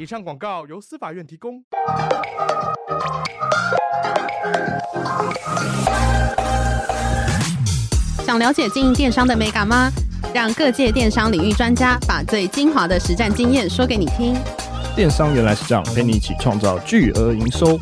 以上广告由司法院提供。想了解经营电商的美感吗？让各界电商领域专家把最精华的实战经验说给你听。电商原来是这样，陪你一起创造巨额营收。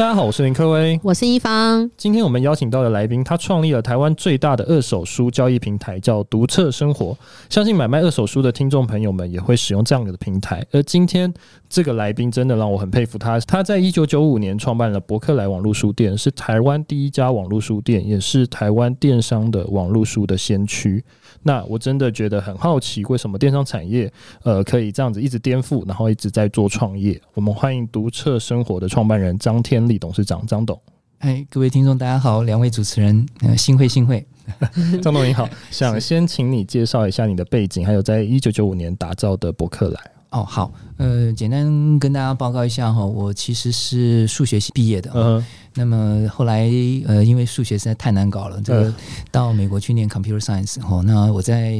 大家好，我是林科威，我是一方。今天我们邀请到的来宾，他创立了台湾最大的二手书交易平台，叫独册生活。相信买卖二手书的听众朋友们也会使用这样的平台。而今天这个来宾真的让我很佩服他。他在一九九五年创办了博客来网络书店，是台湾第一家网络书店，也是台湾电商的网络书的先驱。那我真的觉得很好奇，为什么电商产业呃可以这样子一直颠覆，然后一直在做创业？我们欢迎读册生活的创办人张天立董事长张董。哎，各位听众大家好，两位主持人，呃，幸会幸会。张董你好，想先请你介绍一下你的背景，还有在一九九五年打造的博客来。哦，好，呃，简单跟大家报告一下哈，我其实是数学系毕业的，嗯，那么后来呃，因为数学实在太难搞了，这个到美国去念 computer science 哦，那我在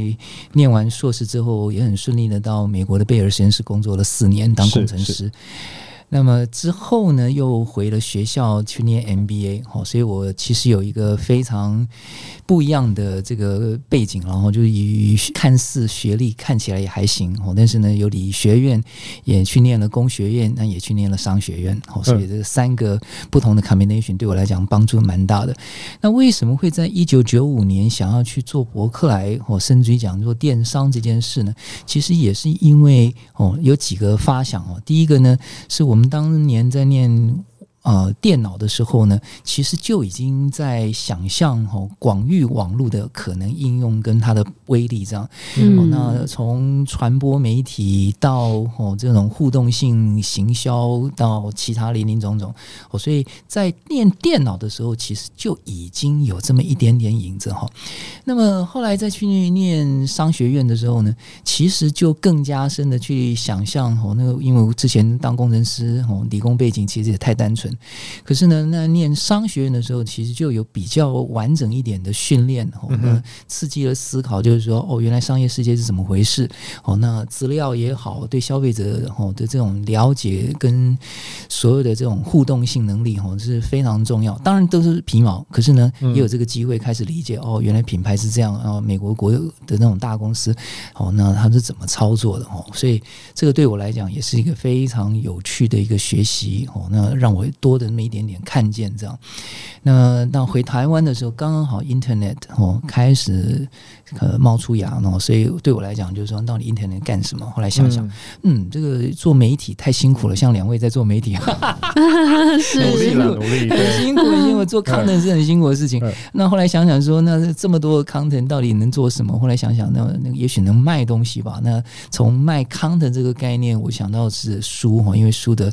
念完硕士之后，也很顺利的到美国的贝尔实验室工作了四年，当工程师。那么之后呢，又回了学校去念 MBA，好，所以我其实有一个非常不一样的这个背景，然后就是以看似学历看起来也还行，哦，但是呢，有理学院也去念了工学院，那也去念了商学院，哦，所以这三个不同的 combination 对我来讲帮助蛮大的。那为什么会在一九九五年想要去做博客来，哦甚至于讲做电商这件事呢？其实也是因为哦，有几个发想哦，第一个呢，是我们。我们当年在念。呃，电脑的时候呢，其实就已经在想象哦，广域网络的可能应用跟它的威力这样。嗯，哦、那从传播媒体到哦这种互动性行销到其他林林总总哦，所以在念电脑的时候，其实就已经有这么一点点影子哈。那么后来再去念商学院的时候呢，其实就更加深的去想象哦，那个因为我之前当工程师哦，理工背景其实也太单纯。可是呢，那念商学院的时候，其实就有比较完整一点的训练，哦，那刺激了思考，就是说，哦，原来商业世界是怎么回事？哦，那资料也好，对消费者哦的这种了解跟所有的这种互动性能力，哦，是非常重要。当然都是皮毛，可是呢，也有这个机会开始理解，哦，原来品牌是这样哦，美国国有的那种大公司，哦，那它是怎么操作的？哦，所以这个对我来讲也是一个非常有趣的一个学习，哦，那让我。多的那么一点点看见这样，那到回台湾的时候，刚刚好 Internet 哦开始呃冒出芽呢，所以对我来讲就是说，到底 Internet 干什么？后来想想，嗯，嗯，这个做媒体太辛苦了，像两位在做媒体，是努力了，努力，很辛苦，因为做 content 是很辛苦的事情。那后来想想说，那这么多的 content 到底能做什么？后来想想，那那也许能卖东西吧。那从卖 content 这个概念，我想到是书哈，因为书的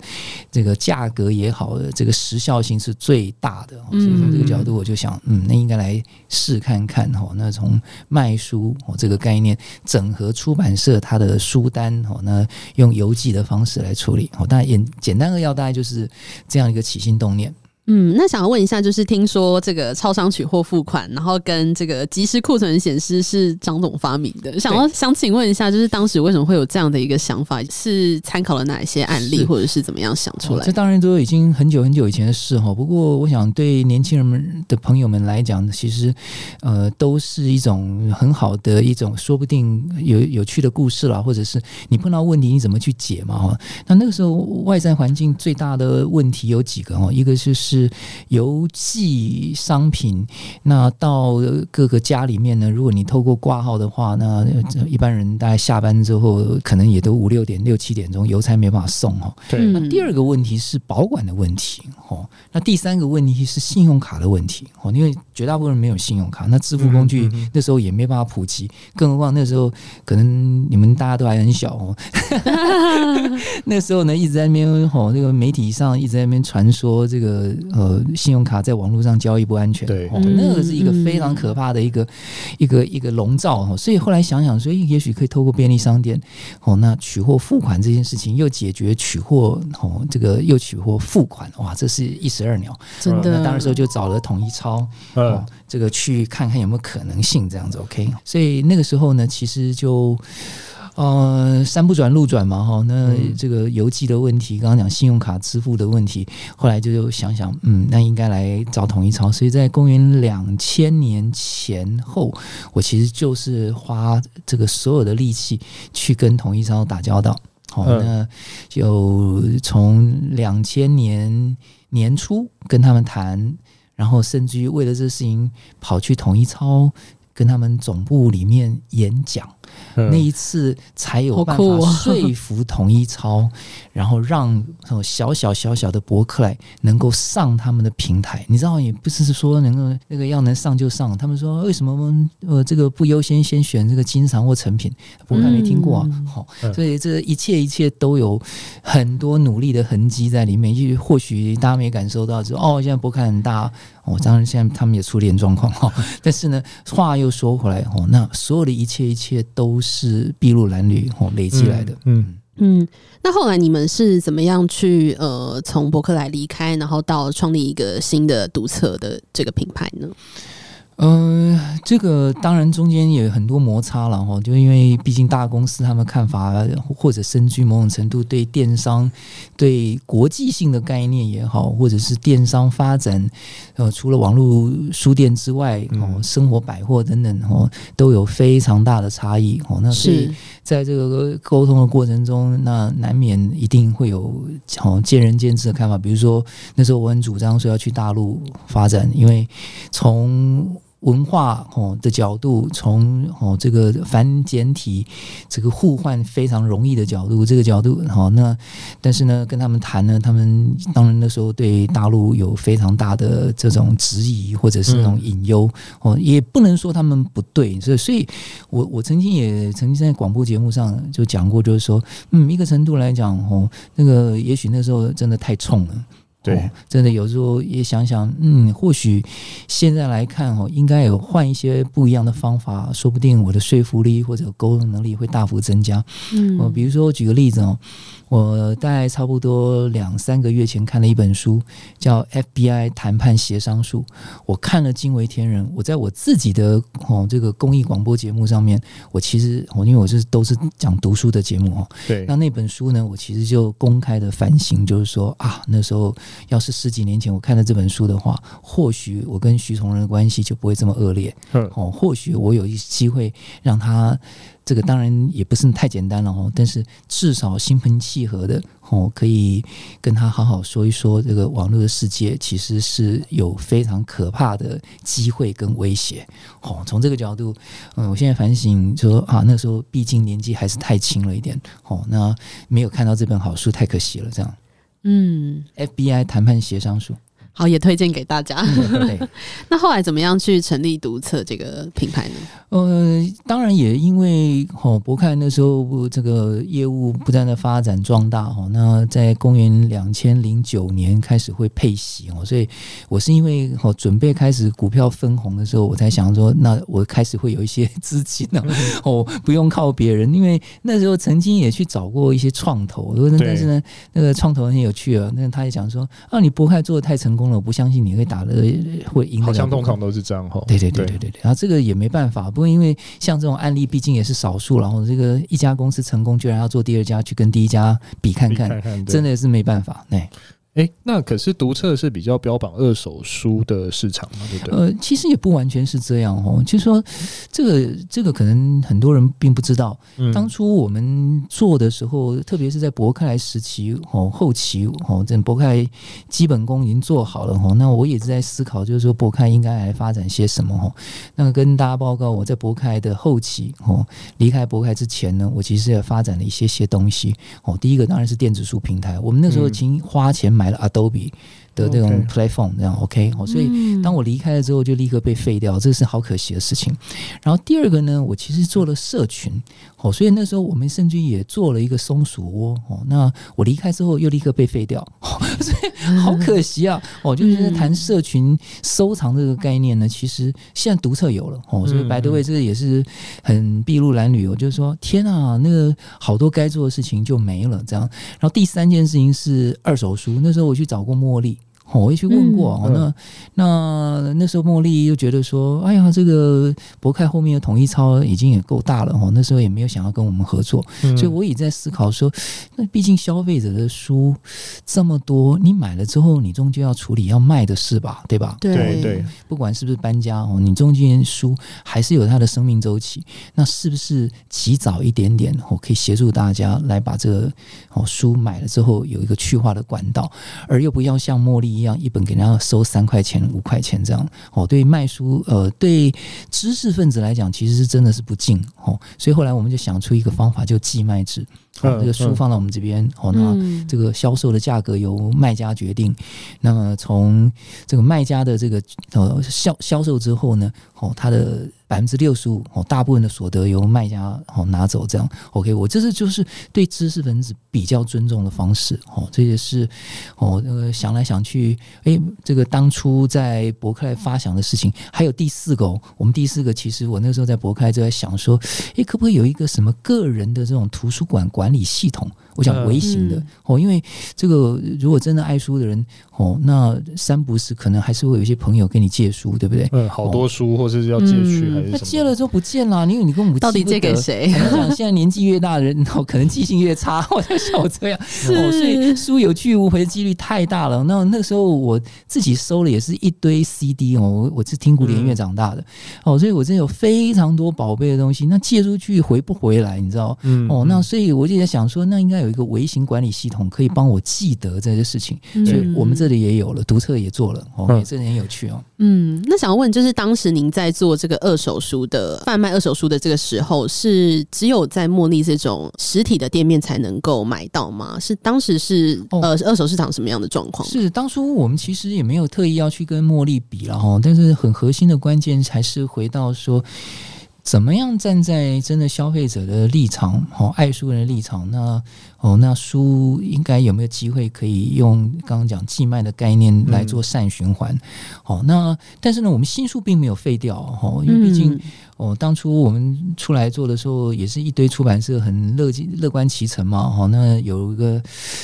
这个价格也好。这个时效性是最大的，所以从这个角度，我就想，嗯，那应该来试看看哈。那从卖卖书哦这个概念，整合出版社它的书单哦，那用邮寄的方式来处理哦。当然，简简单扼要，大概就是这样一个起心动念。嗯，那想要问一下，就是听说这个超商取货付款，然后跟这个即时库存显示是张总发明的。想要想请问一下，就是当时为什么会有这样的一个想法？是参考了哪一些案例，或者是怎么样想出来？这当然都已经很久很久以前的事哈。不过，我想对年轻人们的朋友们来讲，其实呃都是一种很好的一种，说不定有有趣的故事啦，或者是你碰到问题你怎么去解嘛哈。那那个时候外在环境最大的问题有几个哈，一个就是。是邮寄商品，那到各个家里面呢，如果你透过挂号的话，那一般人大概下班之后，可能也都五六点、六七点钟，邮差没办法送哦。对。那第二个问题是保管的问题哦。那第三个问题是信用卡的问题哦，因为绝大部分人没有信用卡，那支付工具那时候也没办法普及，更何况那时候可能你们大家都还很小哦。那时候呢，一直在那边吼，这个媒体上一直在那边传说这个呃，信用卡在网络上交易不安全。对，那个是一个非常可怕的一个一个一个笼罩哈。所以后来想想，所以也许可以透过便利商店哦，那取货付款这件事情又解决取货哦，这个又取货付款，哇，这是一石二鸟。真的，那当时候就找了统一超，哦，这个去看看有没有可能性这样子。OK，所以那个时候呢，其实就。呃，山不转路转嘛，哈，那这个邮寄的问题，刚刚讲信用卡支付的问题，后来就想想，嗯，那应该来找统一超。所以在公元两千年前后，我其实就是花这个所有的力气去跟统一超打交道。好，那就从两千年年初跟他们谈，然后甚至于为了这事情跑去统一超。跟他们总部里面演讲，那一次才有办法 说服统一超，然后让小小小小的博客来能够上他们的平台。你知道，也不是说能够那个要能上就上。他们说为什么呃这个不优先先选这个经常或成品？博客来没听过啊。好，所以这一切一切都有很多努力的痕迹在里面。也许或许大家没感受到，就哦，现在博客很大。哦，当然现在他们也出点状况哈，但是呢，话又说回来哦，那所有的一切一切都是筚路蓝缕哦累积来的，嗯嗯。那后来你们是怎么样去呃从伯克莱离开，然后到创立一个新的独册的这个品牌呢？嗯、呃，这个当然中间也有很多摩擦了哈，就因为毕竟大公司他们看法或者深居某种程度对电商、对国际性的概念也好，或者是电商发展，呃，除了网络书店之外，哦，生活百货等等哦，都有非常大的差异哦。那所以在这个沟通的过程中，那难免一定会有哦见仁见智的看法。比如说那时候我很主张说要去大陆发展，因为从文化哦的角度，从哦这个繁简体这个互换非常容易的角度，这个角度好，那但是呢，跟他们谈呢，他们当然那时候对大陆有非常大的这种质疑或者是那种隐忧哦，也不能说他们不对，所以所以我我曾经也曾经在广播节目上就讲过，就是说，嗯，一个程度来讲哦，那个也许那时候真的太冲了。对、哦，真的有时候也想想，嗯，或许现在来看哦，应该有换一些不一样的方法，说不定我的说服力或者沟通能力会大幅增加。嗯，我比如说我举个例子哦。我大概差不多两三个月前看了一本书，叫《FBI 谈判协商术》，我看了惊为天人。我在我自己的哦这个公益广播节目上面，我其实我因为我是都是讲读书的节目哦，对，那那本书呢，我其实就公开的反省，就是说啊，那时候要是十几年前我看了这本书的话，或许我跟徐崇仁的关系就不会这么恶劣，哦，或许我有一机会让他。这个当然也不是太简单了哦，但是至少心平气和的哦，可以跟他好好说一说，这个网络的世界其实是有非常可怕的机会跟威胁哦。从这个角度，嗯，我现在反省说啊，那时候毕竟年纪还是太轻了一点哦，那没有看到这本好书太可惜了。这样，嗯，FBI 谈判协商术。好，也推荐给大家。对，那后来怎么样去成立读册这个品牌呢？呃，当然也因为哦，博客那时候这个业务不断的发展壮大哦，那在公元两千零九年开始会配息哦，所以我是因为哦准备开始股票分红的时候，我才想说，那我开始会有一些 资金呢，哦，不用靠别人，因为那时候曾经也去找过一些创投，但是呢，那个创投很有趣啊，那他也讲说啊，你博客做的太成功。我不相信你会打的会赢，好像通常都是这样哈。对对对对对对，然后这个也没办法，不过因为像这种案例毕竟也是少数，然后这个一家公司成功，居然要做第二家去跟第一家比看看，看看真的是没办法。哎哎、欸，那可是读册是比较标榜二手书的市场嘛，对不对？呃，其实也不完全是这样哦。就是说，这个这个可能很多人并不知道。嗯、当初我们做的时候，特别是在博客来时期哦，后期哦，这博客来基本功已经做好了哦。那我也是在思考，就是说博客来应该来发展些什么哦。那跟大家报告，我在博客来的后期哦，离开博客来之前呢，我其实也发展了一些些东西哦。第一个当然是电子书平台，我们那时候已经花钱买。买了 Adobe 的这种 platform 这样 OK 好，所以当我离开了之后，就立刻被废掉，这是好可惜的事情。然后第二个呢，我其实做了社群，哦，所以那时候我们甚至也做了一个松鼠窝，哦，那我离开之后又立刻被废掉，所以好可惜啊，哦，就是在谈社群收藏这个概念呢，其实现在读册有了，哦，所以 by the way 这个也是很筚路蓝缕，我就是说天啊，那个好多该做的事情就没了，这样。然后第三件事情是二手书，那时候我去找过茉莉。我也去问过，嗯、那那那时候茉莉又觉得说，哎呀，这个博客后面的统一超已经也够大了哦，那时候也没有想要跟我们合作，嗯、所以我也在思考说，那毕竟消费者的书这么多，你买了之后，你终究要处理要卖的事吧，对吧？对对，对不管是不是搬家哦，你中间书还是有它的生命周期，那是不是及早一点点，我可以协助大家来把这个哦书买了之后有一个去化的管道，而又不要像茉莉。一样一本给人家收三块钱五块钱这样哦，对卖书呃对知识分子来讲，其实是真的是不敬哦，所以后来我们就想出一个方法，就寄卖制。哦，这个书放到我们这边，哦，那这个销售的价格由卖家决定。那么从这个卖家的这个呃销销售之后呢，哦，他的百分之六十五哦，大部分的所得由卖家哦拿走，这样 OK。我这是就是对知识分子比较尊重的方式哦，这也是哦，那个想来想去，哎，这个当初在博客来发想的事情，还有第四个，我们第四个其实我那时候在博客来就在想说，哎，可不可以有一个什么个人的这种图书馆管理系统？我想微型的哦，因为这个如果真的爱书的人哦，那三不是可能还是会有一些朋友跟你借书，对不对？嗯，好多书或者是要借去还是借了之后不见了，因为你跟我们到底借给谁？讲现在年纪越大的人，哦，可能记性越差。我在想我这样哦，所以书有去无回的几率太大了。那那时候我自己收了也是一堆 CD 哦，我我是听古典音乐长大的哦，所以我真的有非常多宝贝的东西。那借出去回不回来？你知道？嗯哦，那所以我就在想说，那应该有。有一个微型管理系统可以帮我记得这些事情，嗯、所以我们这里也有了，读册也做了，哦，嗯、这很有趣哦。嗯，那想要问，就是当时您在做这个二手书的贩卖二手书的这个时候，是只有在茉莉这种实体的店面才能够买到吗？是当时是、哦、呃二手市场什么样的状况？是当初我们其实也没有特意要去跟茉莉比了哈，但是很核心的关键还是回到说。怎么样站在真的消费者的立场，哦，爱书人的立场，那哦，那书应该有没有机会可以用刚刚讲寄卖的概念来做善循环？哦，那但是呢，我们新书并没有废掉，哦，因为毕竟。哦，当初我们出来做的时候，也是一堆出版社很乐乐观其成嘛。哦，那有一个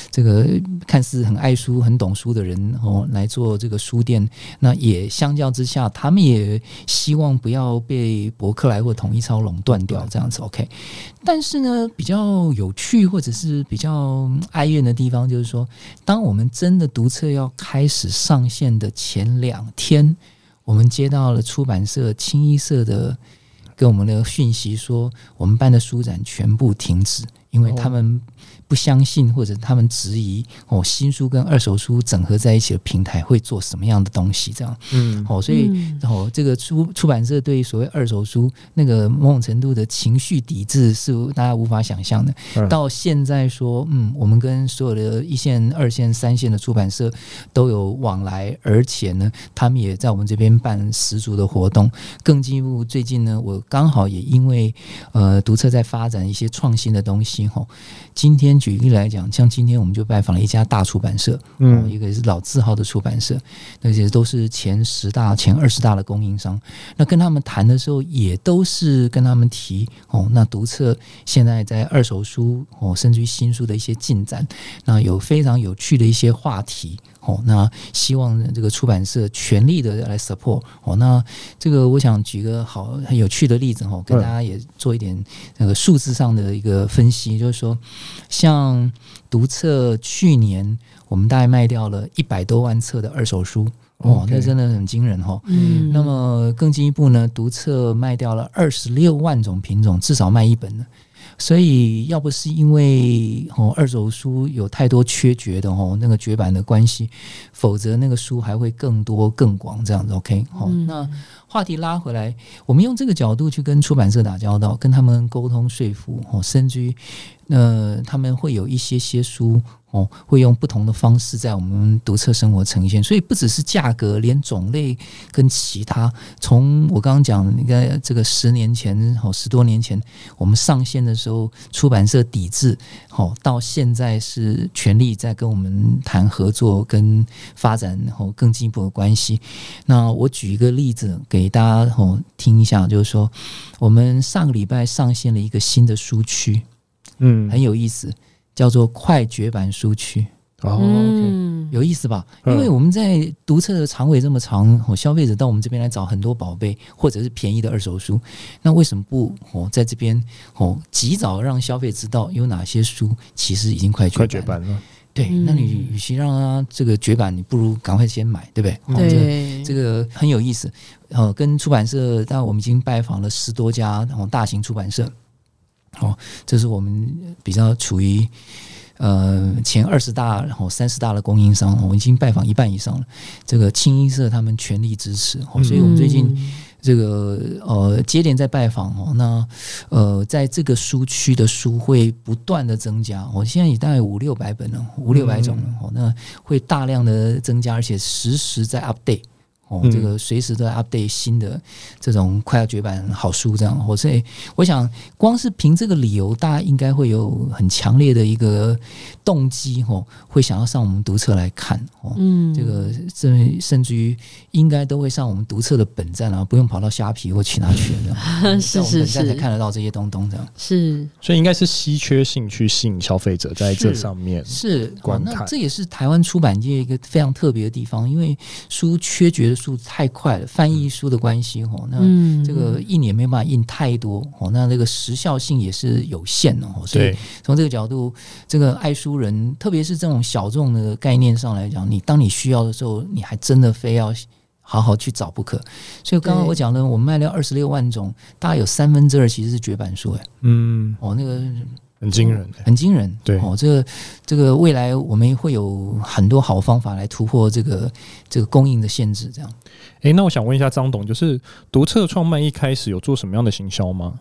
这个看似很爱书、很懂书的人哦来做这个书店，那也相较之下，他们也希望不要被博客来或统一超垄断掉这样子。OK，但是呢，比较有趣或者是比较哀怨的地方，就是说，当我们真的读册要开始上线的前两天，我们接到了出版社清一色的。跟我们的讯息说，我们班的书展全部停止，因为他们。不相信或者他们质疑哦，新书跟二手书整合在一起的平台会做什么样的东西？这样，嗯，哦，所以哦，这个出出版社对所谓二手书那个某种程度的情绪抵制是大家无法想象的。嗯、到现在说，嗯，我们跟所有的一线、二线、三线的出版社都有往来，而且呢，他们也在我们这边办十足的活动。更进一步，最近呢，我刚好也因为呃，读册在发展一些创新的东西，哈，今天。举例来讲，像今天我们就拜访了一家大出版社，嗯，一个是老字号的出版社，那些都是前十大、前二十大的供应商。那跟他们谈的时候，也都是跟他们提哦，那读册现在在二手书哦，甚至于新书的一些进展，那有非常有趣的一些话题。哦，那希望这个出版社全力的来 support 哦。那这个我想举个好很有趣的例子哦，跟大家也做一点那个数字上的一个分析，就是说，像读册去年我们大概卖掉了一百多万册的二手书哦，那真的很惊人哈。嗯，那么更进一步呢，读册卖掉了二十六万种品种，至少卖一本呢。所以，要不是因为哦二手书有太多缺绝的哦那个绝版的关系，否则那个书还会更多更广这样子。OK，好，那话题拉回来，我们用这个角度去跟出版社打交道，跟他们沟通说服哦，甚至于呃他们会有一些些书。哦，会用不同的方式在我们读册生活呈现，所以不只是价格，连种类跟其他，从我刚刚讲，应该这个十年前哦，十多年前我们上线的时候，出版社抵制，好，到现在是全力在跟我们谈合作跟发展，然后更进一步的关系。那我举一个例子给大家哦听一下，就是说我们上个礼拜上线了一个新的书区，嗯，很有意思。叫做快绝版书区哦有意思吧？因为我们在读册的长尾这么长，哦，消费者到我们这边来找很多宝贝或者是便宜的二手书，那为什么不哦在这边哦及早让消费者知道有哪些书其实已经快绝版了？快绝版了。对，那你与其让他这个绝版，你不如赶快先买，对不对？对，这个很有意思。哦，跟出版社，但我们已经拜访了十多家哦大型出版社。哦，这是我们比较处于呃前二十大，然后三十大的供应商，我们已经拜访一半以上了。这个清一色他们全力支持，哦，所以我们最近这个呃接连在拜访哦，那呃在这个书区的书会不断的增加，我现在也大概五六百本了，五六百种了，哦，那会大量的增加，而且实时在 update。哦，这个随时都在 update 新的这种快要绝版好书，这样，所以我想，光是凭这个理由，大家应该会有很强烈的一个动机，哦，会想要上我们读册来看，哦，嗯，这个甚甚至于应该都会上我们读册的本站啊，不用跑到虾皮或其他去这样，是是是，才看得到这些东东这样，是，所以应该是稀缺性去吸引消费者在这上面是那这也是台湾出版界一个非常特别的地方，因为书缺绝的。速度太快了，翻译书的关系哦，那这个一年没办法印太多哦，那这个时效性也是有限哦，所以从这个角度，这个爱书人，特别是这种小众的概念上来讲，你当你需要的时候，你还真的非要好好去找不可。所以刚刚我讲了，我们卖了二十六万种，大概有三分之二其实是绝版书，哎，嗯，哦，那个。很惊人，很惊人。对哦，这个这个未来我们会有很多好方法来突破这个这个供应的限制。这样，哎，那我想问一下张董，就是独特创办一开始有做什么样的行销吗？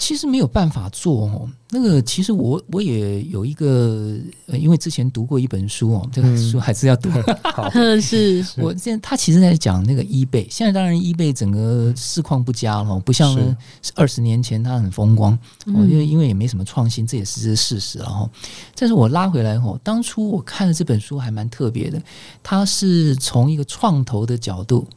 其实没有办法做哦。那个其实我我也有一个，呃，因为之前读过一本书哦，这个书还是要读。嗯、好，是我现在他其实在讲那个 eBay，现在当然 eBay 整个市况不佳了，不像呢二十年前它很风光。我觉得因为也没什么创新，这也是事实了哈。但是我拉回来后，当初我看了这本书还蛮特别的，它是从一个创投的角度。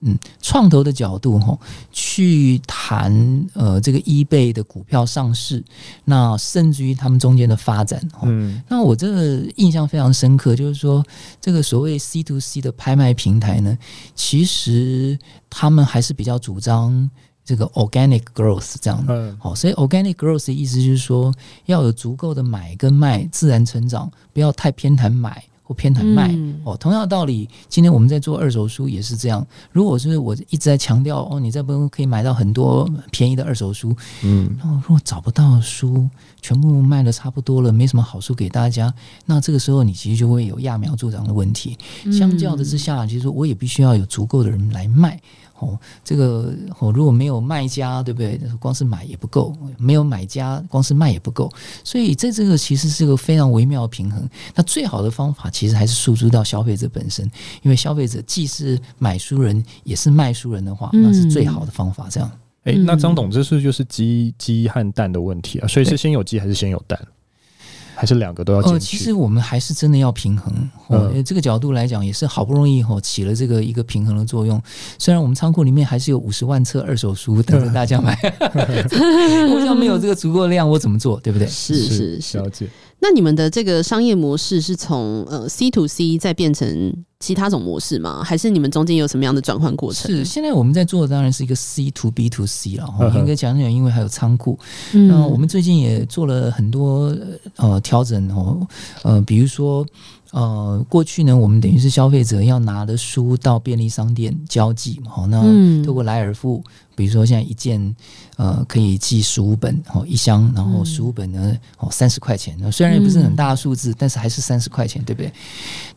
嗯，创投的角度哈，去谈呃这个 eBay 的股票上市，那甚至于他们中间的发展哈。嗯，那我这个印象非常深刻，就是说这个所谓 C to C 的拍卖平台呢，其实他们还是比较主张这个 organic growth 这样的。好，所以 organic growth 的意思就是说要有足够的买跟卖，自然成长，不要太偏袒买。或偏袒卖哦，同样的道理，今天我们在做二手书也是这样。如果是我一直在强调哦，你在不用可以买到很多便宜的二手书，嗯，那如果找不到书，全部卖的差不多了，没什么好书给大家，那这个时候你其实就会有揠苗助长的问题。相较的之下，其实我也必须要有足够的人来卖。哦，这个哦，如果没有卖家，对不对？光是买也不够，没有买家，光是卖也不够。所以在这个其实是个非常微妙的平衡。那最好的方法其实还是输出到消费者本身，因为消费者既是买书人，也是卖书人的话，那是最好的方法。这样，哎、嗯，那张董，这是就是鸡鸡和蛋的问题啊？所以是先有鸡还是先有蛋？还是两个都要进去？呃，其实我们还是真的要平衡。哦，这个角度来讲，也是好不容易哦起了这个一个平衡的作用。虽然我们仓库里面还是有五十万册二手书等着大家买，我想没有这个足够的量，我怎么做？对不对？是是是。了解。那你们的这个商业模式是从呃 C to C 再变成其他种模式吗？还是你们中间有什么样的转换过程？是现在我们在做的当然是一个 C to B to C 了。我应该讲讲，因为还有仓库。嗯，那我们最近也做了很多呃调整哦，呃，比如说。呃，过去呢，我们等于是消费者要拿的书到便利商店交寄嘛，好，那透过莱尔富。比如说，现在一件呃可以寄十五本哦，一箱，然后十五本呢哦三十块钱。那虽然也不是很大的数字，嗯、但是还是三十块钱，对不对？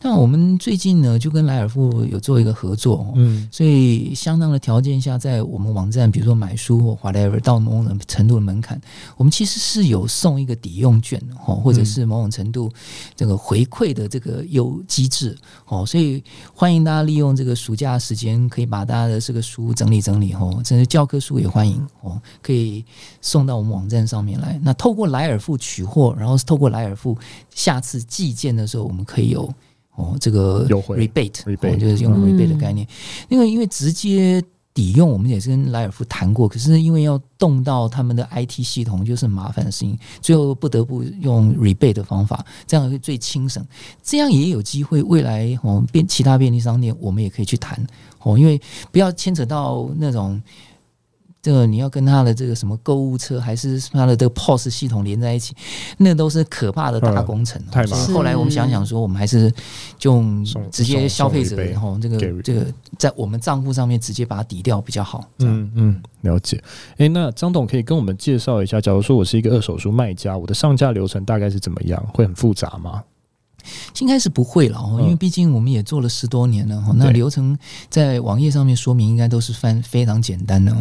那我们最近呢就跟莱尔富有做一个合作，嗯，所以相当的条件下，在我们网站，比如说买书或 whatever 到某种程度的门槛，我们其实是有送一个抵用券哦，或者是某种程度这个回馈的这个优机制哦，所以欢迎大家利用这个暑假时间，可以把大家的这个书整理整理哦，甚至。教科书也欢迎哦，可以送到我们网站上面来。那透过莱尔富取货，然后透过莱尔富下次寄件的时候，我们可以有哦这个优惠 rebate，rebate 就是用 rebate 的概念。因为因为直接抵用，我们也是跟莱尔夫谈过，可是因为要动到他们的 IT 系统，就是麻烦的事情，最后不得不用 rebate 的方法，这样会最轻省。这样也有机会，未来哦便其他便利商店，我们也可以去谈哦，因为不要牵扯到那种。这个你要跟他的这个什么购物车，还是他的这个 POS 系统连在一起，那都是可怕的大工程。太麻烦。后来我们想想说，我们还是就直接消费者然后这个这个在我们账户上面直接把它抵掉比较好。嗯嗯，了解。哎，那张董可以跟我们介绍一下，假如说我是一个二手书卖家，我的上架流程大概是怎么样？会很复杂吗？应该是不会了，因为毕竟我们也做了十多年了，那流程在网页上面说明应该都是翻非常简单的。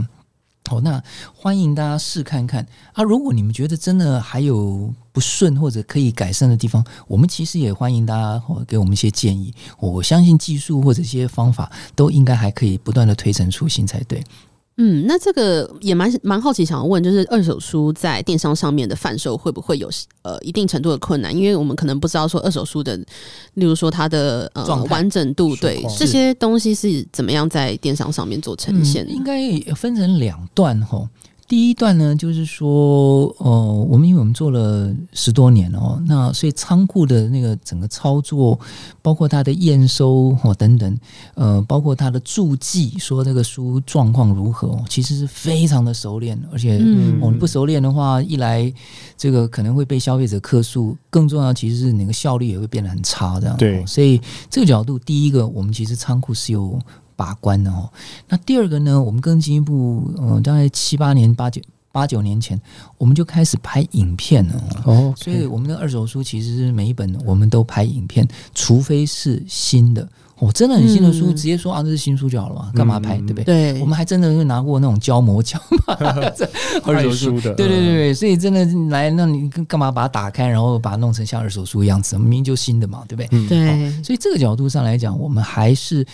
好，那欢迎大家试看看啊！如果你们觉得真的还有不顺或者可以改善的地方，我们其实也欢迎大家给我们一些建议。我相信技术或者一些方法都应该还可以不断的推陈出新才对。嗯，那这个也蛮蛮好奇，想要问，就是二手书在电商上面的贩售会不会有呃一定程度的困难？因为我们可能不知道说二手书的，例如说它的呃完整度，对这些东西是怎么样在电商上面做呈现？嗯，应该分成两段吼。第一段呢，就是说，哦，我们因为我们做了十多年哦，那所以仓库的那个整个操作，包括它的验收哦等等，呃，包括它的注记，说这个书状况如何，其实是非常的熟练，而且我们不熟练的话，一来这个可能会被消费者客诉，更重要其实是那个效率也会变得很差，这样。对，所以这个角度，第一个，我们其实仓库是有。把关的哦，那第二个呢？我们更进一步，嗯，大概七八年、八九八九年前，我们就开始拍影片了哦。所以我们的二手书其实是每一本我们都拍影片，除非是新的。哦，真的很新的书，直接说啊，这是新书就好了嘛，干嘛拍，对不对？对，我们还真的是拿过那种胶膜胶嘛，二手书的，对对对对，所以真的来，那你干嘛把它打开，然后把它弄成像二手书的样子？明明就新的嘛，对不对？对，所以这个角度上来讲，我们还是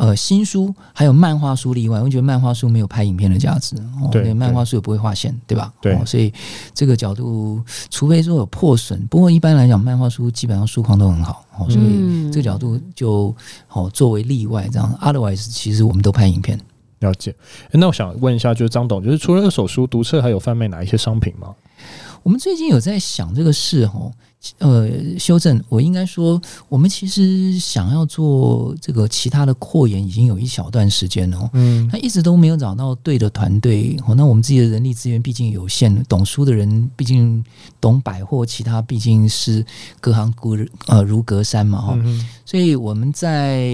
呃新书还有漫画书例外，我觉得漫画书没有拍影片的价值，哦对，漫画书也不会划线，对吧？对，所以这个角度，除非说有破损，不过一般来讲，漫画书基本上书况都很好。哦所以这个角度就好作为例外，这样。Otherwise，其实我们都拍影片。了解。那我想问一下，就是张董，就是除了二手书，读册还有贩卖哪一些商品吗？我们最近有在想这个事，哈。呃，修正，我应该说，我们其实想要做这个其他的扩延，已经有一小段时间了。嗯，那一直都没有找到对的团队。哦，那我们自己的人力资源毕竟有限，懂书的人毕竟懂百货，其他毕竟是隔行各呃如隔山嘛。哈，所以我们在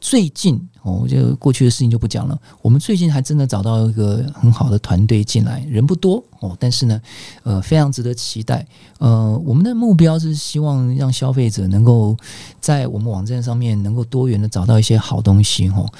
最近哦，就过去的事情就不讲了。我们最近还真的找到一个很好的团队进来，人不多哦，但是呢，呃，非常值得期待。呃，我们的。目标是希望让消费者能够在我们网站上面能够多元的找到一些好东西哦。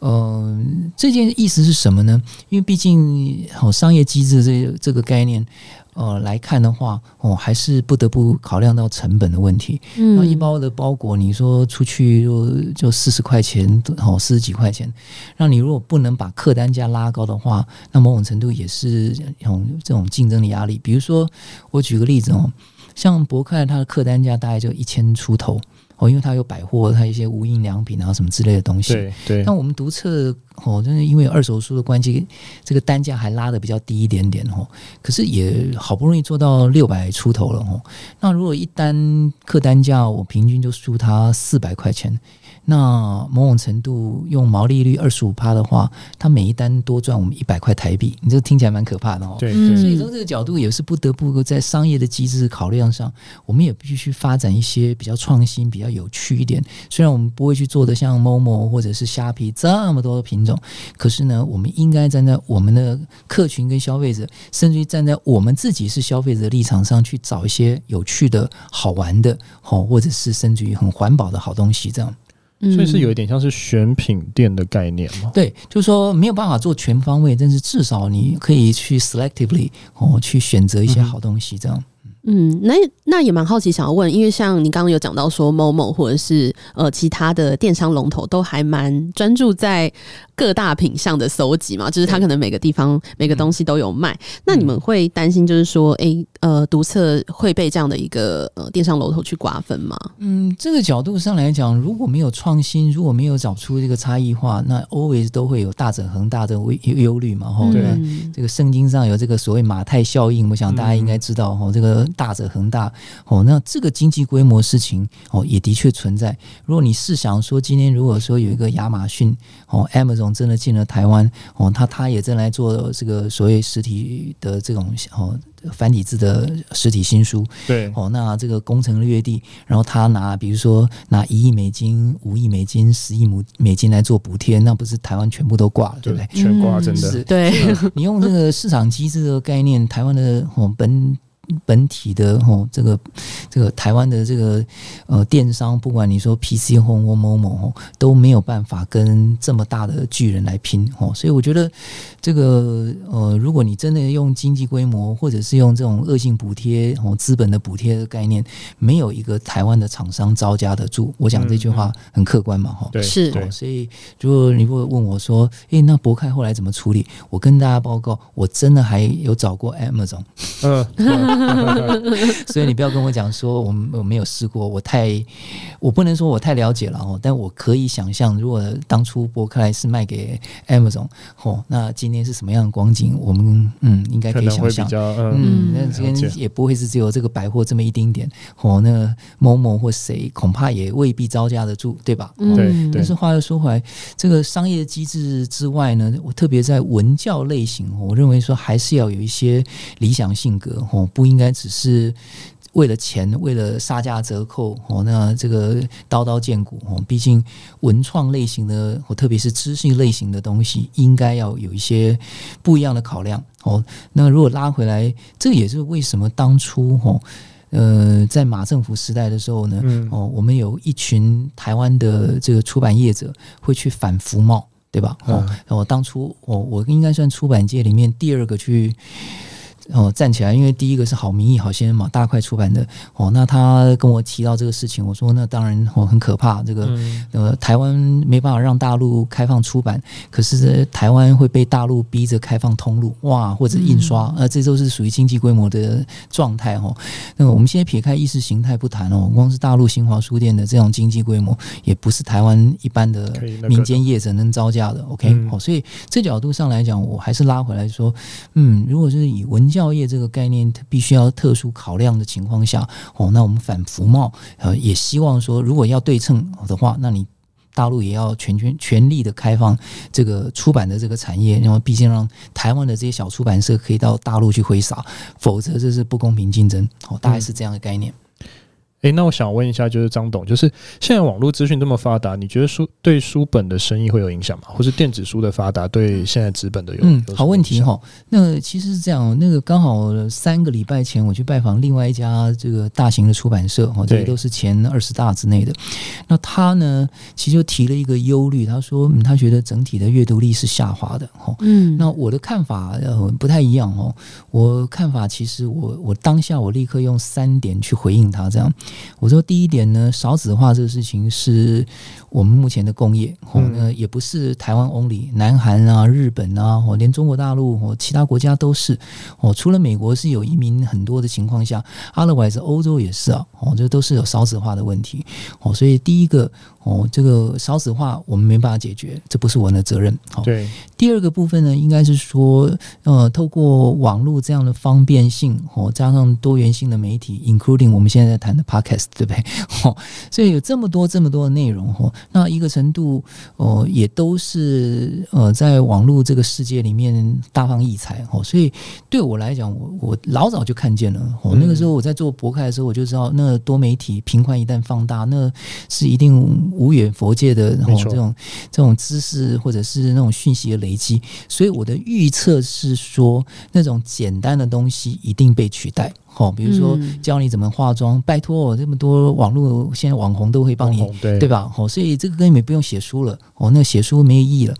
呃，这件意思是什么呢？因为毕竟好商业机制这这个概念。呃，来看的话，哦，还是不得不考量到成本的问题。嗯，那一包的包裹，你说出去就就四十块钱，哦，四十几块钱。那你如果不能把客单价拉高的话，那某种程度也是有这种竞争的压力。比如说，我举个例子哦，像博客它的客单价大概就一千出头。哦，因为它有百货，它一些无印良品啊什么之类的东西。对对。那我们读册哦，就是因为二手书的关系，这个单价还拉的比较低一点点哦。可是也好不容易做到六百出头了哦。那如果一单客单价我平均就输它四百块钱。那某种程度用毛利率二十五趴的话，它每一单多赚我们一百块台币，你这听起来蛮可怕的哦。对，对，所以从这个角度也是不得不在商业的机制考量上，我们也必须发展一些比较创新、比较有趣一点。虽然我们不会去做的像 Momo 或者是虾皮这么多的品种，可是呢，我们应该站在我们的客群跟消费者，甚至于站在我们自己是消费者的立场上去找一些有趣的好玩的，好或者是甚至于很环保的好东西这样。所以是有一点像是选品店的概念吗？对，就是说没有办法做全方位，但是至少你可以去 selectively 哦，去选择一些好东西这样。嗯，那那也蛮好奇，想要问，因为像你刚刚有讲到说，Momo 或者是呃其他的电商龙头都还蛮专注在各大品项的搜集嘛，就是他可能每个地方每个东西都有卖。那你们会担心，就是说，哎、欸，呃，读册会被这样的一个呃电商龙头去瓜分吗？嗯，这个角度上来讲，如果没有创新，如果没有找出这个差异化，那 always 都会有大者恒大的忧忧虑嘛。吼，对，这个圣经上有这个所谓马太效应，我想大家应该知道吼，这个。大者恒大哦，那这个经济规模事情哦，也的确存在。如果你试想说，今天如果说有一个亚马逊哦，Amazon 真的进了台湾哦，他他也正来做这个所谓实体的这种哦繁体字的实体新书，对哦，那这个攻城略地，然后他拿比如说拿一亿美金、五亿美金、十亿美美金来做补贴，那不是台湾全部都挂了，对不对？全挂真的、是、对。你用这个市场机制的概念，台湾的哦本。本体的吼，这个这个台湾的这个呃电商，不管你说 PC Home 或 Momo 吼，都没有办法跟这么大的巨人来拼吼，所以我觉得这个呃，如果你真的用经济规模，或者是用这种恶性补贴哦，资本的补贴的概念，没有一个台湾的厂商招架得住。我讲这句话很客观嘛，哈、嗯，对，是，所以如果你会问我说，诶、欸，那博开后来怎么处理？我跟大家报告，我真的还有找过 Amazon，嗯。所以你不要跟我讲说我我没有试过，我太我不能说我太了解了哦，但我可以想象，如果当初博克莱是卖给 Amazon 哦，那今天是什么样的光景？我们嗯应该可以想象，嗯，嗯，那今天也不会是只有这个百货这么一丁点哦，那某某或谁恐怕也未必招架得住，对吧？对、嗯。但是话又说回来，这个商业机制之外呢，我特别在文教类型，我认为说还是要有一些理想性格哦，不。应该只是为了钱，为了杀价折扣哦，那这个刀刀见骨哦。毕竟文创类型的，特别是知性类型的东西，应该要有一些不一样的考量哦。那如果拉回来，这也是为什么当初哦，呃，在马政府时代的时候呢，哦，我们有一群台湾的这个出版业者会去反服贸，对吧？哦，我当初我我应该算出版界里面第二个去。哦，站起来，因为第一个是好民意好先生嘛，大块出版的哦，那他跟我提到这个事情，我说那当然哦很可怕，这个、嗯、呃台湾没办法让大陆开放出版，可是台湾会被大陆逼着开放通路哇，或者印刷，呃、嗯，这都是属于经济规模的状态哦。那个我们现在撇开意识形态不谈哦，光是大陆新华书店的这种经济规模，也不是台湾一般的民间业者能招架的。OK，哦、嗯，所以这角度上来讲，我还是拉回来说，嗯，如果是以文教。教业这个概念，它必须要特殊考量的情况下，哦，那我们反服贸，呃，也希望说，如果要对称的话，那你大陆也要全权全力的开放这个出版的这个产业，因为毕竟让台湾的这些小出版社可以到大陆去挥洒，否则这是不公平竞争，哦，大概是这样的概念。诶、欸，那我想问一下，就是张董，就是现在网络资讯这么发达，你觉得书对书本的生意会有影响吗？或是电子书的发达对现在纸本的有？嗯，好问题哈。那其实是这样，那个刚好三个礼拜前我去拜访另外一家这个大型的出版社，哈，这些都是前二十大之内的。那他呢，其实就提了一个忧虑，他说，嗯，他觉得整体的阅读力是下滑的，哈。嗯，那我的看法呃不太一样哦。我看法其实我我当下我立刻用三点去回应他，这样。我说第一点呢，少子化这个事情是我们目前的工业，哦，那也不是台湾 only，南韩啊、日本啊，哦，连中国大陆哦，其他国家都是哦，除了美国是有移民很多的情况下，otherwise 欧洲也是啊，哦，这都是有少子化的问题，哦，所以第一个。哦，这个少子化我们没办法解决，这不是我们的责任。好，对。第二个部分呢，应该是说，呃，透过网络这样的方便性，哦，加上多元性的媒体，including 我们现在在谈的 podcast，对不对？哦，所以有这么多这么多的内容，哦，那一个程度，哦，也都是呃，在网络这个世界里面大放异彩，哦，所以对我来讲，我我老早就看见了，哦，那个时候我在做博客的时候，我就知道，那多媒体频宽一旦放大，那是一定。无远佛界的这种这种知识或者是那种讯息的累积，所以我的预测是说，那种简单的东西一定被取代。好，比如说教你怎么化妆，嗯、拜托我这么多网络现在网红都会帮你，对，对吧？好，所以这个根本不用写书了。哦，那写书没有意义了。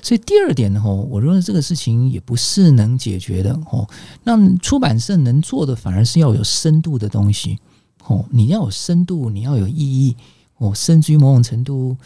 所以第二点呢，我认为这个事情也不是能解决的。哦，那出版社能做的反而是要有深度的东西。哦，你要有深度，你要有意义。哦，甚至于某种程度，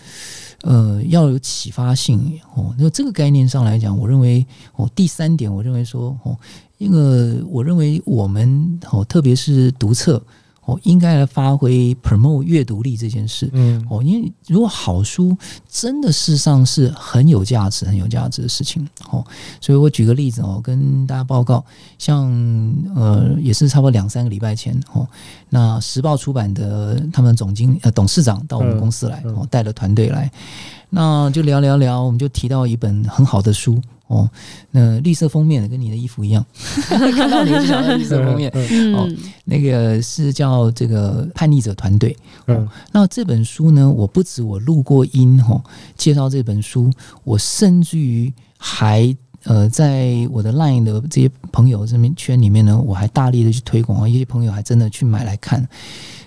呃，要有启发性哦。那这个概念上来讲，我认为哦，第三点，我认为说哦，因为我认为我们哦，特别是读册。哦，应该来发挥 promote 阅读力这件事。嗯，哦，因为如果好书真的事实上是很有价值、很有价值的事情。哦，所以我举个例子哦，跟大家报告，像呃，也是差不多两三个礼拜前哦，那时报出版的他们总经呃董事长到我们公司来，哦，带了团队来，那就聊聊聊，我们就提到一本很好的书。哦，那绿色封面的跟你的衣服一样，看到你就想到绿色封面。哦，那个是叫这个叛逆者团队。嗯，那这本书呢，我不止我录过音哈，介绍这本书，我甚至于还呃，在我的 Line 的这些朋友这边圈里面呢，我还大力的去推广，一些朋友还真的去买来看。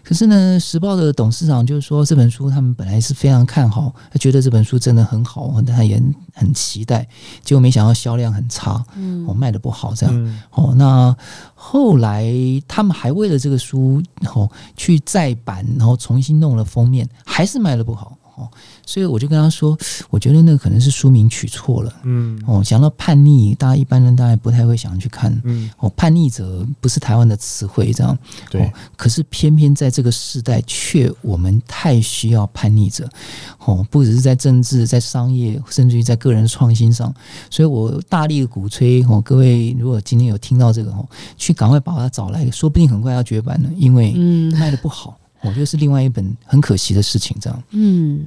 可是呢，时报的董事长就是说，这本书他们本来是非常看好，他觉得这本书真的很好，他也很期待，结果没想到销量很差，嗯，哦，卖的不好，这样，嗯、哦，那后来他们还为了这个书，然后去再版，然后重新弄了封面，还是卖的不好。哦，所以我就跟他说，我觉得那个可能是书名取错了。嗯，哦，讲到叛逆，大家一般人大概不太会想去看。嗯，哦，叛逆者不是台湾的词汇，这样。对、哦。可是偏偏在这个时代，却我们太需要叛逆者。哦，不只是在政治、在商业，甚至于在个人创新上。所以我大力鼓吹哦，各位如果今天有听到这个哦，去赶快把它找来，说不定很快要绝版了，因为卖的不好。我觉得是另外一本很可惜的事情，这样。嗯，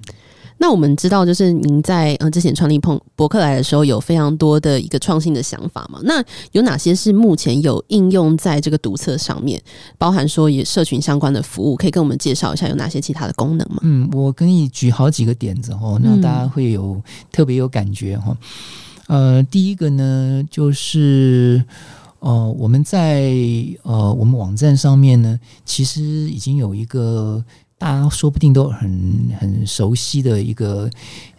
那我们知道，就是您在呃之前创立碰博客来的时候，有非常多的一个创新的想法嘛。那有哪些是目前有应用在这个读册上面，包含说也社群相关的服务，可以跟我们介绍一下有哪些其他的功能吗？嗯，我跟你举好几个点子哦，那大家会有、嗯、特别有感觉哈。呃，第一个呢，就是。哦，我们在呃我们网站上面呢，其实已经有一个大家说不定都很很熟悉的一个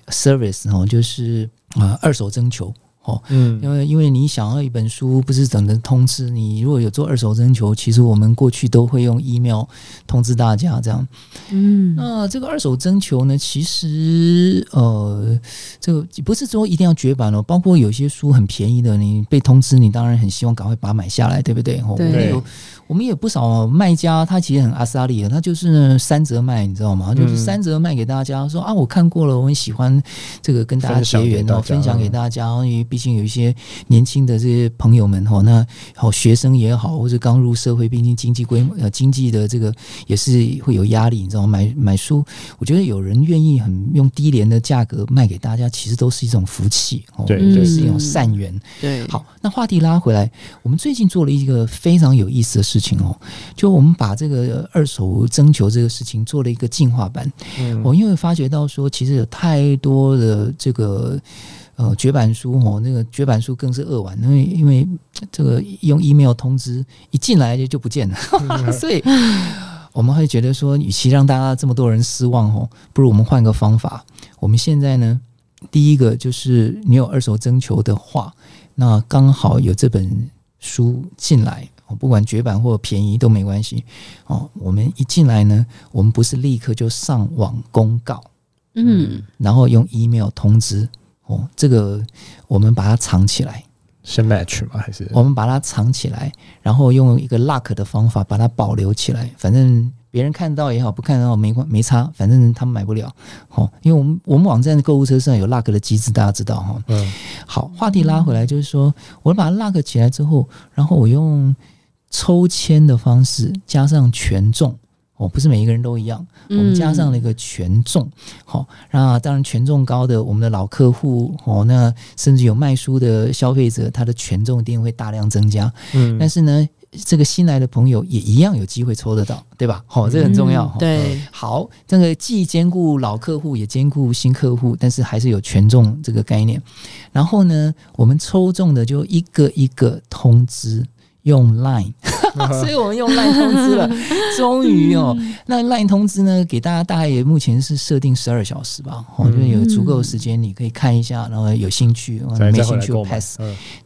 service 哦，就是啊、呃、二手征求。哦，嗯，因为因为你想要一本书，不是等着通知你。如果有做二手征求，其实我们过去都会用 email 通知大家这样。嗯，那这个二手征求呢，其实呃，这个不是说一定要绝版了。包括有些书很便宜的，你被通知，你当然很希望赶快把它买下来，对不对？对。我们有，我们也不少卖家，他其实很阿萨利的，他就是三折卖，你知道吗？就是三折卖给大家，说啊，我看过了，我很喜欢这个，跟大家结缘哦，分享给大家，因为毕竟有一些年轻的这些朋友们哈，那好学生也好，或者刚入社会，毕竟经济规模呃经济的这个也是会有压力，你知道吗？买买书，我觉得有人愿意很用低廉的价格卖给大家，其实都是一种福气，对，对，是一种善缘。对，好，那话题拉回来，我们最近做了一个非常有意思的事情哦，就我们把这个二手征求这个事情做了一个进化版。我因为发觉到说，其实有太多的这个。呃，绝版书哦，那个绝版书更是恶玩，因为因为这个用 email 通知一进来就就不见了，所以我们会觉得说，与其让大家这么多人失望哦，不如我们换个方法。我们现在呢，第一个就是你有二手征求的话，那刚好有这本书进来不管绝版或便宜都没关系哦。我们一进来呢，我们不是立刻就上网公告，嗯，然后用 email 通知哦，这个我们把它藏起来，是 match 吗？还是我们把它藏起来，然后用一个 lock 的方法把它保留起来，反正。别人看到也好，不看到没关没差，反正他们买不了。哦，因为我们我们网站的购物车上有 lock 的机制，大家知道哈。嗯。好，话题拉回来，就是说，我把它 lock 起来之后，然后我用抽签的方式加上权重，哦，不是每一个人都一样，我们加上了一个权重。好，那当然权重高的我们的老客户哦，那甚至有卖书的消费者，他的权重一定会大量增加。嗯。但是呢。这个新来的朋友也一样有机会抽得到，对吧？好、哦，这个很重要。嗯、对，好，这个既兼顾老客户，也兼顾新客户，但是还是有权重这个概念。然后呢，我们抽中的就一个一个通知。用 Line，所以我们用 Line 通知了。终于哦，那 Line 通知呢，给大家大概也目前是设定十二小时吧，哦，就有足够时间你可以看一下，然后有兴趣，没兴趣 pass，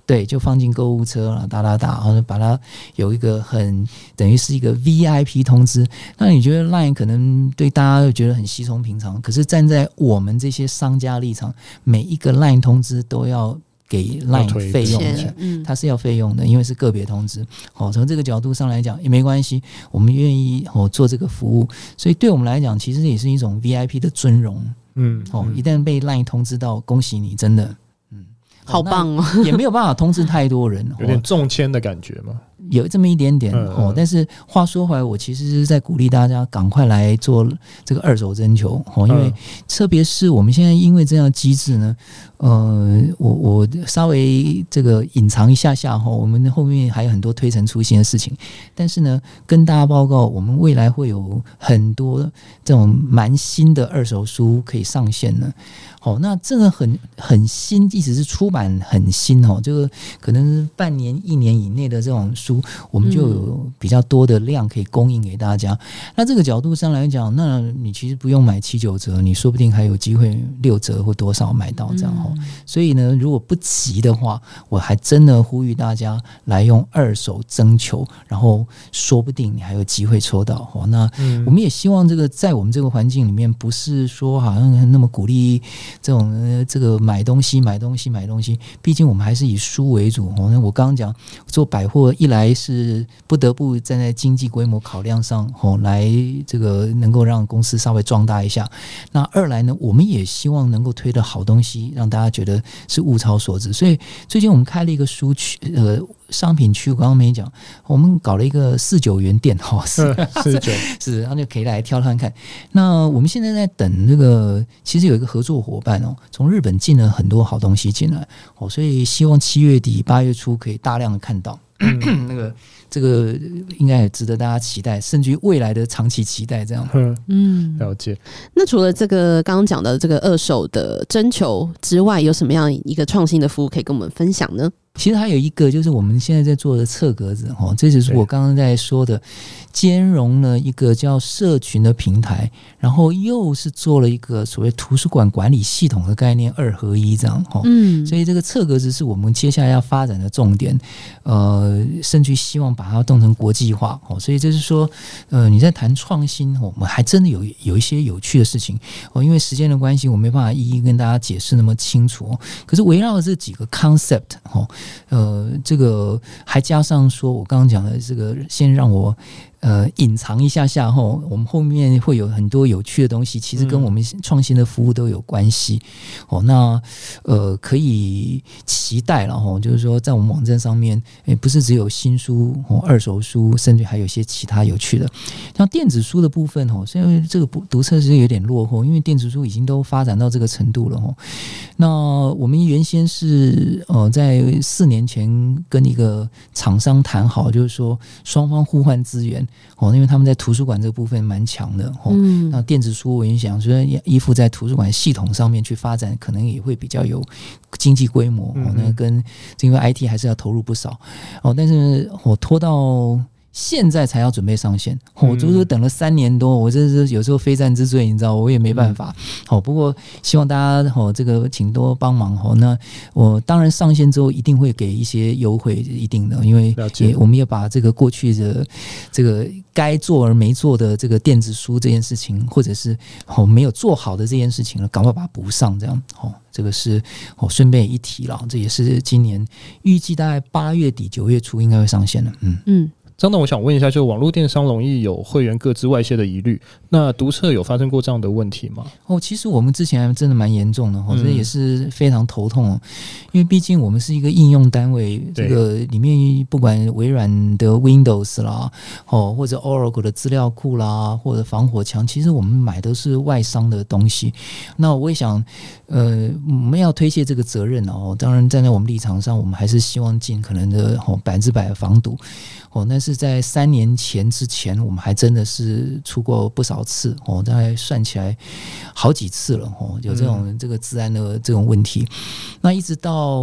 对，就放进购物车了，打打打，然后把它有一个很等于是一个 VIP 通知。那你觉得 Line 可能对大家又觉得很稀松平常，可是站在我们这些商家立场，每一个 Line 通知都要。给 Line 费用的，嗯，它是要费用的，因为是个别通知。好，从这个角度上来讲也没关系，我们愿意哦做这个服务，所以对我们来讲，其实也是一种 VIP 的尊荣。嗯，哦，一旦被 Line 通知到，恭喜你，真的，嗯，好棒哦，也没有办法通知太多人，有点中签的感觉吗？有这么一点点哦，但是话说回来，我其实是在鼓励大家赶快来做这个二手征求哦，因为特别是我们现在因为这样机制呢，呃，我我稍微这个隐藏一下下哈，我们后面还有很多推陈出新的事情，但是呢，跟大家报告，我们未来会有很多这种蛮新的二手书可以上线呢。好，那这个很很新，即使是出版很新哦，这个可能是半年、一年以内的这种书。我们就有比较多的量可以供应给大家。嗯、那这个角度上来讲，那你其实不用买七九折，你说不定还有机会六折或多少买到这样哦。嗯、所以呢，如果不急的话，我还真的呼吁大家来用二手征求，然后说不定你还有机会抽到哦。那我们也希望这个在我们这个环境里面，不是说好像那么鼓励这种呃这个买东西、买东西、买东西。毕竟我们还是以书为主哦。我刚刚讲做百货一来。是不得不站在经济规模考量上，吼，来这个能够让公司稍微壮大一下。那二来呢，我们也希望能够推的好东西，让大家觉得是物超所值。所以最近我们开了一个书区，呃，商品区。我刚刚没讲，我们搞了一个四九元店，哈，四四九是，然后就可以来挑看看。那我们现在在等那个，其实有一个合作伙伴哦，从日本进了很多好东西进来，哦，所以希望七月底八月初可以大量的看到。那个，这个应该也值得大家期待，甚至于未来的长期期待这样。嗯，了解。那除了这个刚刚讲的这个二手的征求之外，有什么样一个创新的服务可以跟我们分享呢？其实还有一个，就是我们现在在做的侧格子，哈，这就是我刚刚在说的，兼容了一个叫社群的平台，然后又是做了一个所谓图书馆管理系统的概念，二合一这样，哈，嗯，所以这个侧格子是我们接下来要发展的重点，呃，甚至希望把它动成国际化，哦，所以就是说，呃，你在谈创新，我们还真的有有一些有趣的事情，哦，因为时间的关系，我没办法一一跟大家解释那么清楚，可是围绕这几个 concept，哈。呃，这个还加上说，我刚刚讲的这个，先让我。呃，隐藏一下下后，我们后面会有很多有趣的东西，其实跟我们创新的服务都有关系。哦，那呃，可以期待了哈，就是说在我们网站上面，诶，不是只有新书哦，二手书，甚至还有一些其他有趣的。像电子书的部分哦，虽然这个不读册是有点落后，因为电子书已经都发展到这个程度了哈。那我们原先是呃，在四年前跟一个厂商谈好，就是说双方互换资源。哦，因为他们在图书馆这个部分蛮强的哦。嗯，那电子书我也想说，依附在图书馆系统上面去发展，可能也会比较有经济规模。哦，那跟因为 IT 还是要投入不少哦。但是我拖到现在才要准备上线，我足足等了三年多，我这是有时候非战之罪，你知道，我也没办法。好，不过希望大家好，这个请多帮忙哈。那我当然上线之后一定会给一些优惠，一定的，因为也我们也把这个过去的这个该做而没做的这个电子书这件事情，或者是哦没有做好的这件事情了，赶快把它补上，这样哦。这个是我顺便一提了，这也是今年预计大概八月底九月初应该会上线的。嗯嗯。张总，我想问一下，就网络电商容易有会员各自外泄的疑虑，那读册有发生过这样的问题吗？哦，其实我们之前还真的蛮严重的，哦，这也是非常头痛哦，因为毕竟我们是一个应用单位，这个里面不管微软的 Windows 啦，哦，或者 Oracle 的资料库啦，或者防火墙，其实我们买的是外商的东西。那我也想，呃，我们要推卸这个责任哦。当然，站在我们立场上，我们还是希望尽可能的哦百分之百的防堵。哦，那是在三年前之前，我们还真的是出过不少次哦，大概算起来好几次了哦，有这种这个治安的这种问题。嗯、那一直到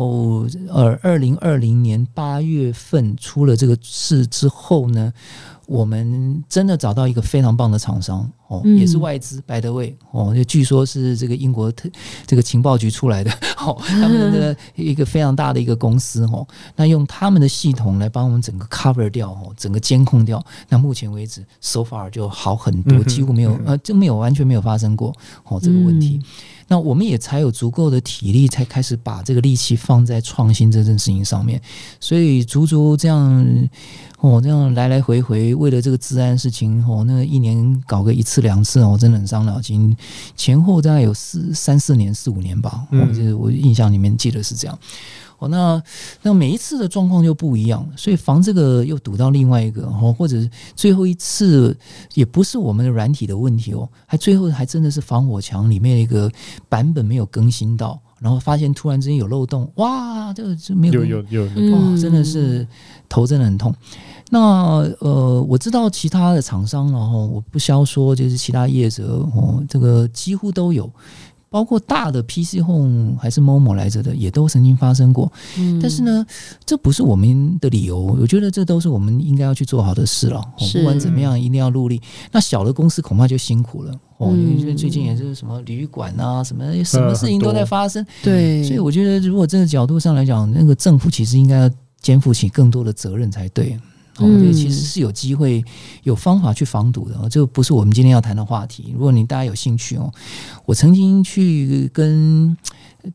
呃二零二零年八月份出了这个事之后呢，我们真的找到一个非常棒的厂商哦，也是外资，by the way 哦，就据说是这个英国特这个情报局出来的 哦，他们的一个非常大的一个公司哦，那用他们的系统来帮我们整个 cover 掉哦，整个监控掉。那目前为止，so far 就好很多，几乎没有呃，就没有完全没有发生过哦这个问题。那我们也才有足够的体力，才开始把这个力气放在创新这件事情上面。所以足足这样。哦，这样来来回回，为了这个治安事情，哦，那一年搞个一次两次，哦，真的很伤脑筋。前后大概有四三四年、四五年吧，我就是我印象里面记得是这样。哦，那那每一次的状况就不一样，所以防这个又堵到另外一个，哦，或者最后一次也不是我们的软体的问题哦，还最后还真的是防火墙里面一个版本没有更新到。然后发现突然之间有漏洞，哇，这个就没有有有，有，哇，真的是头真的很痛。那呃，我知道其他的厂商，然后我不消说，就是其他业者哦，这个几乎都有。包括大的 PC Home 还是 Momo 来着的，也都曾经发生过。嗯，但是呢，这不是我们的理由。我觉得这都是我们应该要去做好的事了。不管怎么样，一定要努力。那小的公司恐怕就辛苦了。哦，因为最近也是什么旅馆啊，什么什么事情都在发生。对，所以我觉得，如果这个角度上来讲，那个政府其实应该要肩负起更多的责任才对。哦，这其实是有机会、有方法去防堵的，这不是我们今天要谈的话题。如果你大家有兴趣哦，我曾经去跟。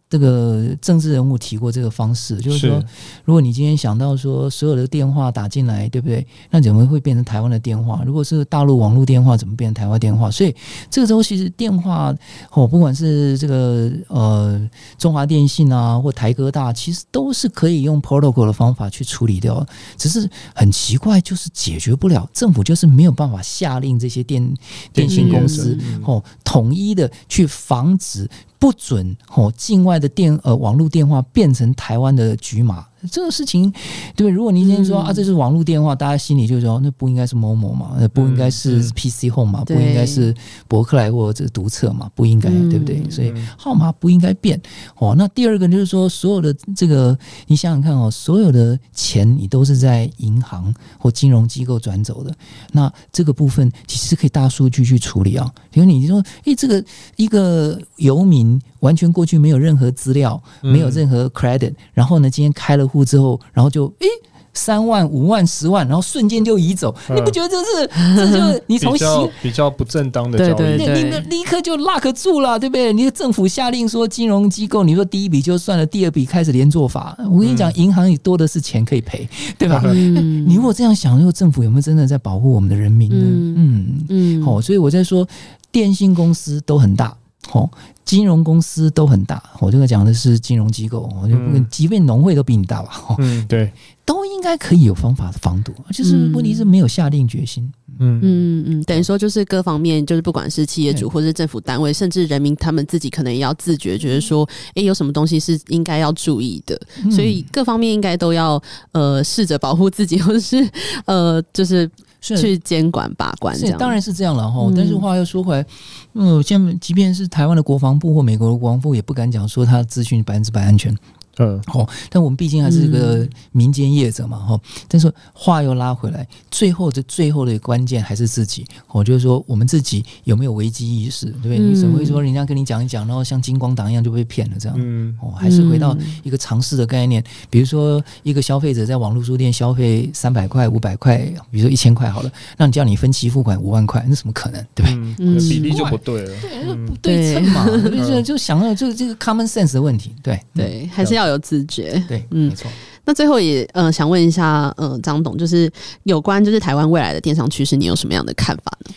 这个政治人物提过这个方式，就是说，如果你今天想到说所有的电话打进来，对不对？那怎么会变成台湾的电话？如果是大陆网络电话，怎么变成台湾电话？所以这个时候其实电话哦，不管是这个呃中华电信啊，或台哥大，其实都是可以用 protocol 的方法去处理掉。只是很奇怪，就是解决不了，政府就是没有办法下令这些电电信公司哦统一的去防止。不准哦，境外的电呃网络电话变成台湾的局码。这个事情，对，如果你今天说、嗯、啊，这是网络电话，大家心里就说，那不应该是某某嘛，那不应该是 PC Home 嘛，嗯、不应该是博客来或者这个读册嘛，不应该，对不对？所以号码不应该变。哦，那第二个就是说，所有的这个，你想想看哦，所有的钱你都是在银行或金融机构转走的，那这个部分其实可以大数据去处理啊。比如你说，诶，这个一个游民完全过去没有任何资料，没有任何 credit，然后呢，今天开了户。之后，然后就诶，三万、五万、十万，然后瞬间就移走，嗯、你不觉得这是这就是 你从比较比较不正当的交易？对对对，你立刻就 lock 住了，对不对？你的政府下令说，金融机构，你说第一笔就算了，第二笔开始连做法。我跟你讲，银行也多的是钱可以赔，对吧？嗯、你如果这样想，说政府有没有真的在保护我们的人民呢？嗯嗯，好、嗯，所以我在说，电信公司都很大，好。金融公司都很大，我这个讲的是金融机构，我就即便农会都比你大吧，嗯，对，都应该可以有方法防堵，就是问题是没有下定决心，嗯。嗯嗯，等于说就是各方面，就是不管是企业主或是政府单位，甚至人民他们自己可能也要自觉，觉得说，哎，有什么东西是应该要注意的，所以各方面应该都要呃试着保护自己，或者是呃就是。去监管把关这样，是当然是这样了哈。但是话又说回来，嗯，现在即便是台湾的国防部或美国的国防部，也不敢讲说他资讯百分之百安全。嗯，哦，但我们毕竟还是一个民间业者嘛，哈、嗯。但是话又拉回来，最后的最后的关键还是自己。我就是说，我们自己有没有危机意识，对不对？嗯、你怎么会说人家跟你讲一讲，然后像金光党一样就被骗了这样？嗯，哦，还是回到一个常识的概念。比如说，一个消费者在网络书店消费三百块、五百块，比如说一千块好了，那你叫你分期付款五万块，那怎么可能？对不对？嗯、比例就不对了，对，嗯、不对称嘛。所以 就就想到这个这个 common sense 的问题，对对，还是要有自觉。对，嗯，没错。那最后也呃想问一下，呃，张董，就是有关就是台湾未来的电商趋势，你有什么样的看法呢？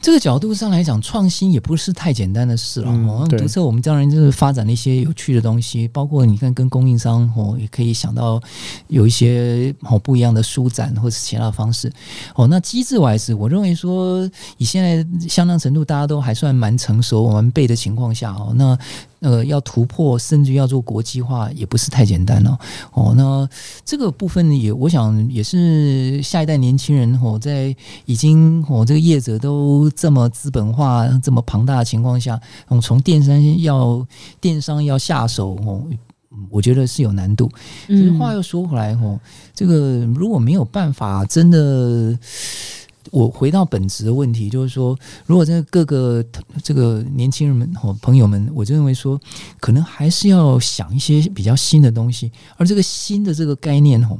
这个角度上来讲，创新也不是太简单的事了。哦、嗯，独特，我们当然就是发展了一些有趣的东西，包括你看跟供应商哦，也可以想到有一些哦不一样的舒展或者是其他的方式。哦，那机制外是，我认为说以现在相当程度大家都还算蛮成熟、完备的情况下哦，那。呃，要突破，甚至要做国际化，也不是太简单了。哦，那这个部分也，我想也是下一代年轻人哦，在已经哦这个业者都这么资本化、这么庞大的情况下，嗯，从电商要电商要下手哦，我觉得是有难度。其实，话又说回来哦，这个如果没有办法，真的。我回到本质的问题，就是说，如果在各个这个年轻人们和朋友们，我就认为说，可能还是要想一些比较新的东西。而这个新的这个概念，哦，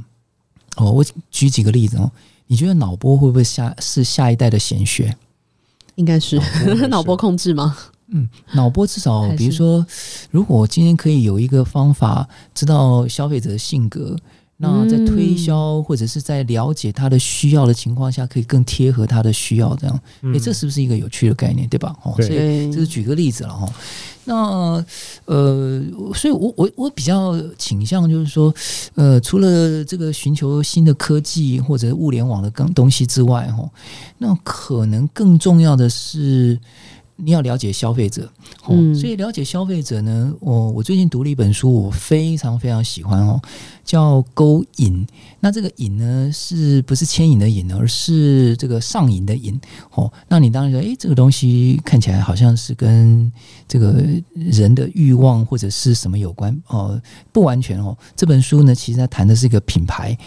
哦，我举几个例子哦。你觉得脑波会不会下是下一代的显学？应该是脑波 控制吗？嗯，脑波至少，比如说，如果今天可以有一个方法，知道消费者的性格。那在推销或者是在了解他的需要的情况下，可以更贴合他的需要，这样，诶、嗯欸，这是不是一个有趣的概念，对吧？哦，所以这是举个例子了哈。那呃，所以我我我比较倾向就是说，呃，除了这个寻求新的科技或者物联网的更东西之外，哈，那可能更重要的是。你要了解消费者，哦，所以了解消费者呢，我我最近读了一本书，我非常非常喜欢哦，叫《勾引》。那这个“引”呢，是不是牵引的“引”，而是这个上瘾的“瘾”哦。那你当然说，诶，这个东西看起来好像是跟这个人的欲望或者是什么有关哦？不完全哦。这本书呢，其实它谈的是一个品牌。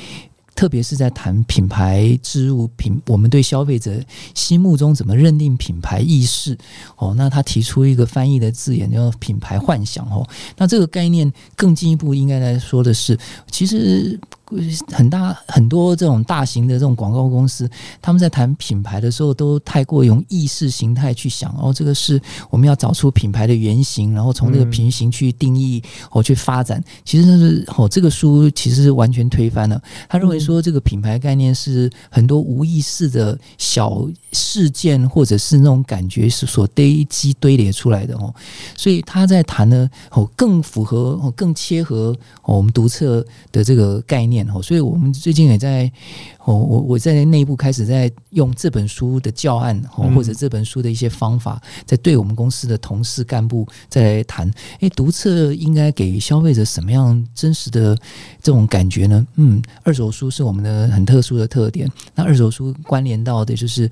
特别是在谈品牌之物品，我们对消费者心目中怎么认定品牌意识？哦，那他提出一个翻译的字眼叫品牌幻想哦。那这个概念更进一步应该来说的是，其实。很大很多这种大型的这种广告公司，他们在谈品牌的时候，都太过用意识形态去想哦，这个是我们要找出品牌的原型，然后从这个平行去定义哦，去发展。其实是哦，这个书其实是完全推翻了。他认为说，这个品牌概念是很多无意识的小事件或者是那种感觉是所堆积堆叠出来的哦。所以他在谈呢哦，更符合哦，更切合我们独特的这个概念。所以，我们最近也在哦，我我在内部开始在用这本书的教案哦，或者这本书的一些方法，在对我们公司的同事干部再来谈。诶，读册应该给消费者什么样真实的这种感觉呢？嗯，二手书是我们的很特殊的特点。那二手书关联到的就是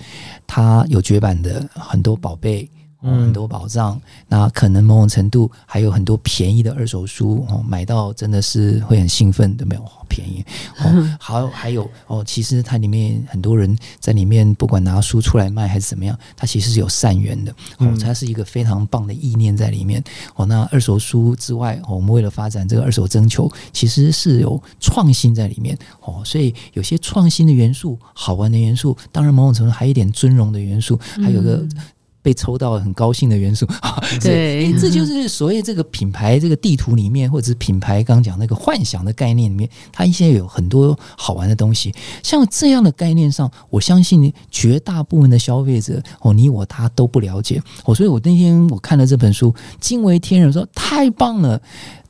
它有绝版的很多宝贝。嗯，很多宝藏，那可能某种程度还有很多便宜的二手书哦，买到真的是会很兴奋的，没有好便宜哦。好，还有哦，其实它里面很多人在里面，不管拿书出来卖还是怎么样，它其实是有善缘的哦，它是一个非常棒的意念在里面哦。那二手书之外，我们为了发展这个二手征求，其实是有创新在里面哦，所以有些创新的元素、好玩的元素，当然某种程度还有一点尊荣的元素，还有个。被抽到很高兴的元素，对，这就是所谓这个品牌这个地图里面，或者是品牌刚讲那个幻想的概念里面，它一些有很多好玩的东西。像这样的概念上，我相信绝大部分的消费者哦，你我他都不了解哦。所以我那天我看了这本书，惊为天人，说太棒了。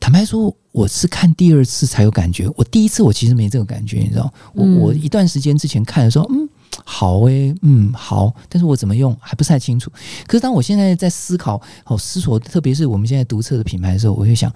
坦白说，我是看第二次才有感觉，我第一次我其实没这个感觉，你知道，我我一段时间之前看的时候，嗯。好诶、嗯，好，但是我怎么用还不是太清楚。可是当我现在在思考、哦思索，特别是我们现在独特的品牌的时候，我会想，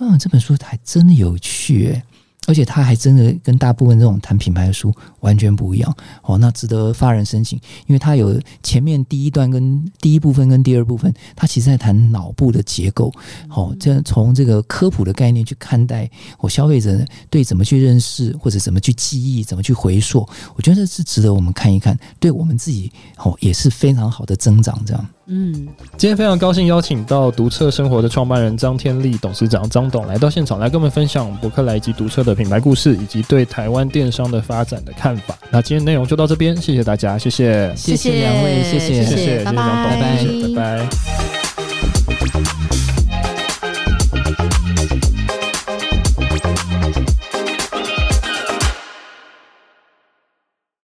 嗯，这本书还真的有趣、而且他还真的跟大部分这种谈品牌的书完全不一样哦，那值得发人深省，因为他有前面第一段跟第一部分跟第二部分，他其实在谈脑部的结构，哦，这从这个科普的概念去看待我消费者对怎么去认识或者怎么去记忆、怎么去回溯，我觉得这是值得我们看一看，对我们自己哦也是非常好的增长，这样。嗯，今天非常高兴邀请到独册生活的创办人张天立董事长张董来到现场，来跟我们分享博客来以及独册的品牌故事，以及对台湾电商的发展的看法。那今天内容就到这边，谢谢大家，谢谢，谢谢两位，谢谢，谢谢，谢谢张董，拜拜，拜拜。